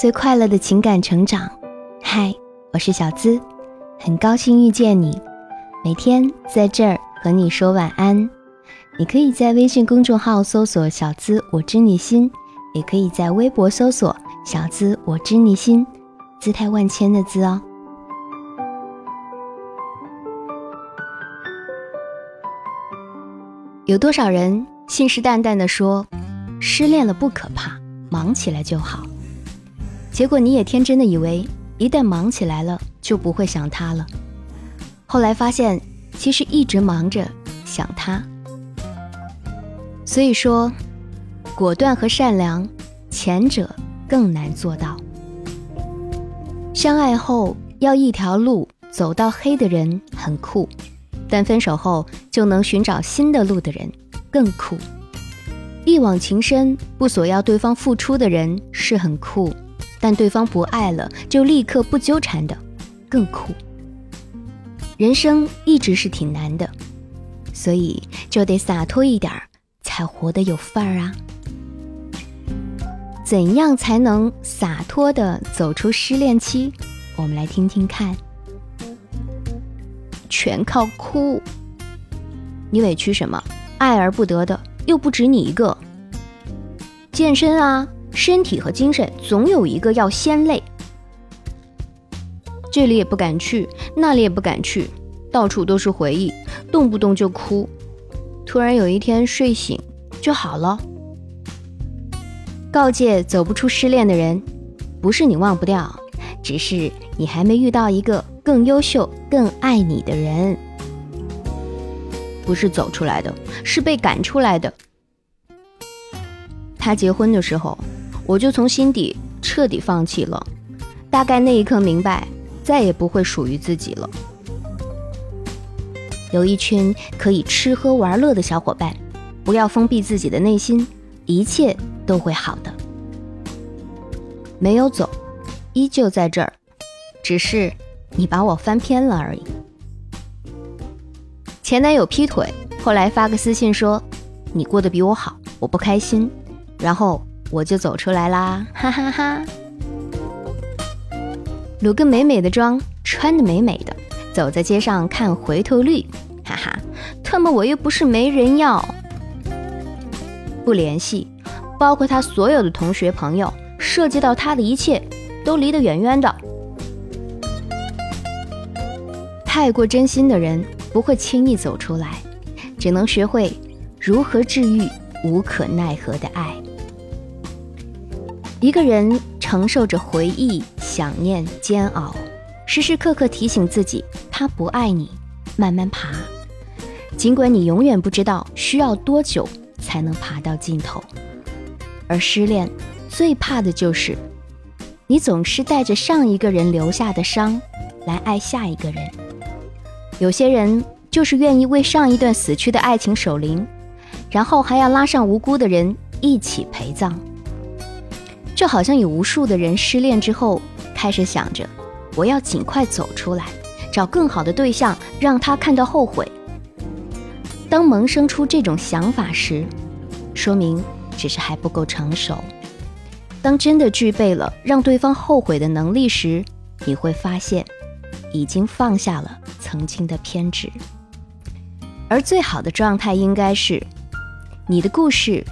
最快乐的情感成长。嗨，我是小资，很高兴遇见你。每天在这儿和你说晚安。你可以在微信公众号搜索“小资我知你心”，也可以在微博搜索“小资我知你心”，姿态万千的“资”哦。有多少人信誓旦旦的说，失恋了不可怕，忙起来就好。结果你也天真的以为，一旦忙起来了，就不会想他了。后来发现，其实一直忙着想他。所以说，果断和善良，前者更难做到。相爱后要一条路走到黑的人很酷。但分手后就能寻找新的路的人更酷，一往情深不索要对方付出的人是很酷，但对方不爱了就立刻不纠缠的更酷。人生一直是挺难的，所以就得洒脱一点儿，才活得有范儿啊。怎样才能洒脱的走出失恋期？我们来听听看。全靠哭，你委屈什么？爱而不得的又不止你一个。健身啊，身体和精神总有一个要先累。这里也不敢去，那里也不敢去，到处都是回忆，动不动就哭。突然有一天睡醒就好了。告诫走不出失恋的人，不是你忘不掉，只是你还没遇到一个。更优秀、更爱你的人，不是走出来的，是被赶出来的。他结婚的时候，我就从心底彻底放弃了。大概那一刻明白，再也不会属于自己了。有一群可以吃喝玩乐的小伙伴，不要封闭自己的内心，一切都会好的。没有走，依旧在这儿，只是。你把我翻篇了而已。前男友劈腿，后来发个私信说：“你过得比我好，我不开心。”然后我就走出来啦，哈哈哈。化个美美的妆，穿的美美的，走在街上看回头率，哈哈，特么我又不是没人要。不联系，包括他所有的同学朋友，涉及到他的一切，都离得远远的。太过真心的人不会轻易走出来，只能学会如何治愈无可奈何的爱。一个人承受着回忆、想念、煎熬，时时刻刻提醒自己他不爱你，慢慢爬。尽管你永远不知道需要多久才能爬到尽头。而失恋最怕的就是你总是带着上一个人留下的伤来爱下一个人。有些人就是愿意为上一段死去的爱情守灵，然后还要拉上无辜的人一起陪葬。就好像有无数的人失恋之后开始想着，我要尽快走出来，找更好的对象，让他看到后悔。当萌生出这种想法时，说明只是还不够成熟。当真的具备了让对方后悔的能力时，你会发现。已经放下了曾经的偏执，而最好的状态应该是，你的故事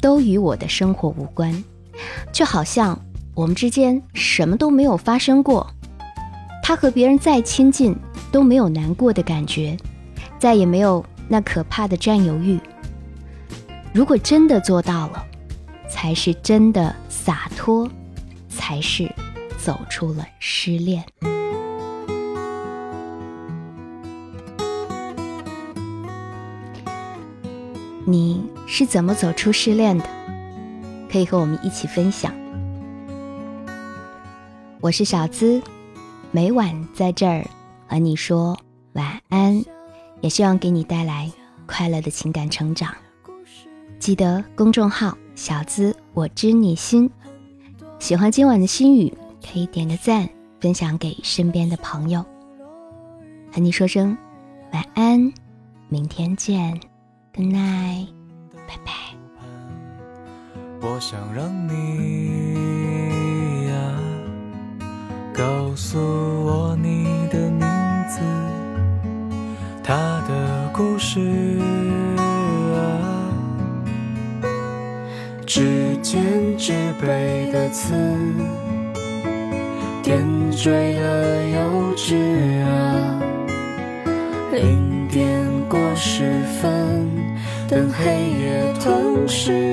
都与我的生活无关，就好像我们之间什么都没有发生过。他和别人再亲近都没有难过的感觉，再也没有那可怕的占有欲。如果真的做到了，才是真的洒脱，才是走出了失恋。你是怎么走出失恋的？可以和我们一起分享。我是小资，每晚在这儿和你说晚安，也希望给你带来快乐的情感成长。记得公众号“小资我知你心”，喜欢今晚的心语可以点个赞，分享给身边的朋友。和你说声晚安，明天见。Good night，拜拜。我想让你呀告诉我你的名字，他的故事啊。指尖之辈的刺，点缀了幼稚啊。零点过十分，等黑夜吞噬。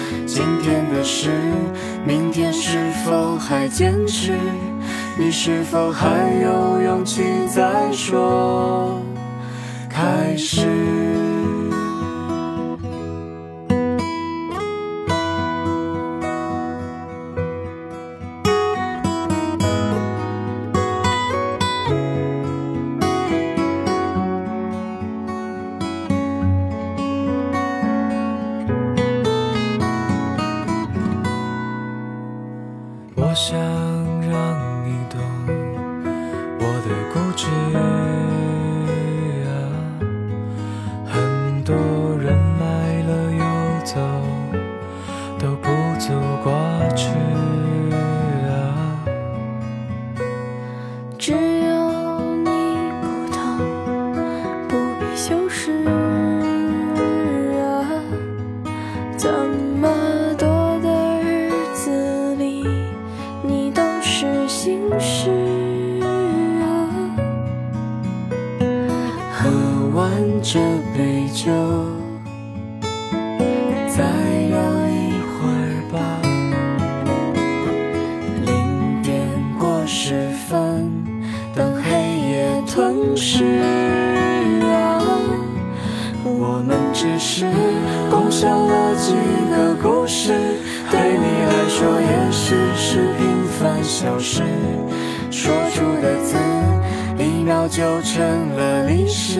今天的事，明天是否还坚持？你是否还有勇气再说开始？人来了又走，都不足挂齿啊。只有你不懂，不必修饰啊，这么多的日子里，你都是心事啊。喝完这杯就，再聊一会儿吧。零点过十分，等黑夜吞噬啊。我们只是共享了几个故事，对你来说也许是平凡小事。说出的字，一秒就成了历史。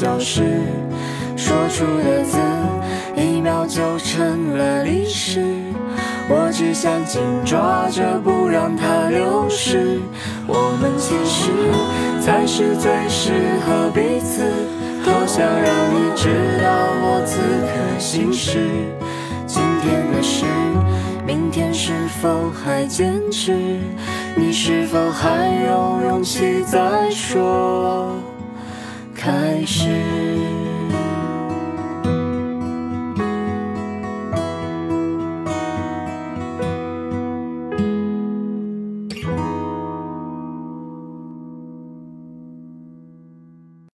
凡小事。说出的字，一秒就成了历史。我只想紧抓着，不让它流失。我们其实才是最适合彼此。多想让你知道我此刻心事。今天的事，明天是否还坚持？你是否还有勇气再说是？